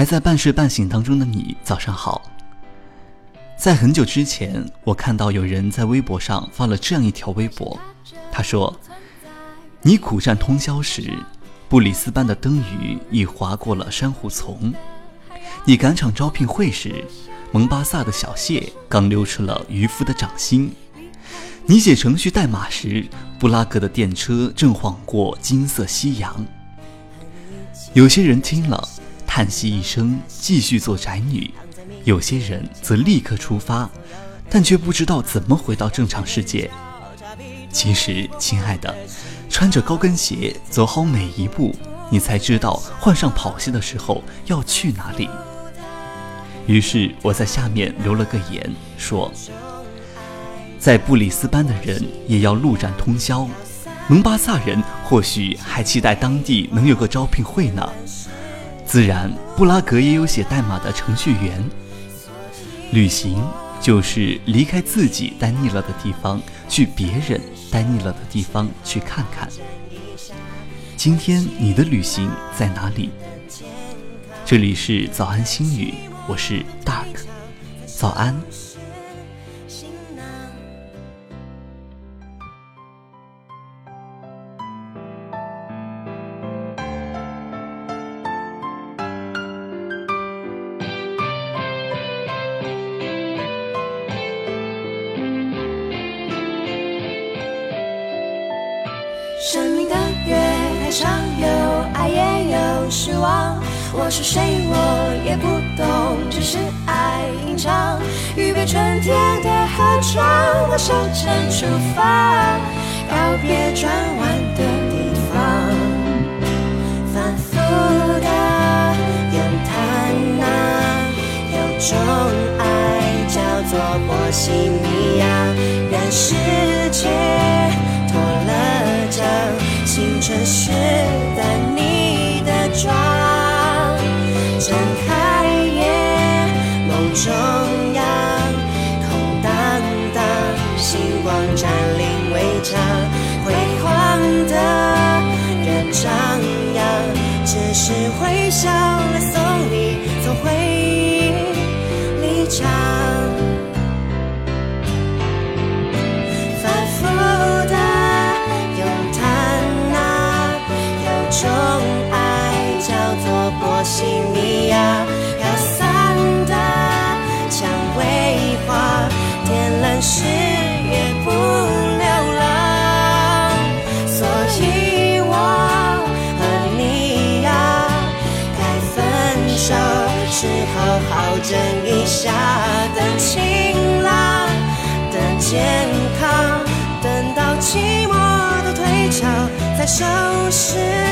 还在半睡半醒当中的你，早上好。在很久之前，我看到有人在微博上发了这样一条微博，他说：“你苦战通宵时，布里斯班的灯鱼已划过了珊瑚丛；你赶场招聘会时，蒙巴萨的小蟹刚溜出了渔夫的掌心；你写程序代码时，布拉格的电车正晃过金色夕阳。”有些人听了，叹息一声，继续做宅女。有些人则立刻出发，但却不知道怎么回到正常世界。其实，亲爱的，穿着高跟鞋走好每一步，你才知道换上跑鞋的时候要去哪里。于是，我在下面留了个言，说：在布里斯班的人也要陆战通宵，蒙巴萨人或许还期待当地能有个招聘会呢。自然，布拉格也有写代码的程序员。旅行就是离开自己待腻了的地方，去别人待腻了的地方去看看。今天你的旅行在哪里？这里是早安心语，我是 Dark，早安。生命的月台上有爱也有失望，我是谁我也不懂，只是爱吟唱。预备春天的河床，我收成出发，告别转弯的地方。反复的咏叹那有种爱叫做波西米亚，让世界。青春时的你的妆，睁开眼，梦中央，空荡荡，星光占领围墙，西米亚飘散的蔷薇花，天蓝时也不流浪。所以我和你呀，该分手时好好整一下，等晴朗，等健康，等到寂寞都退潮，再收拾。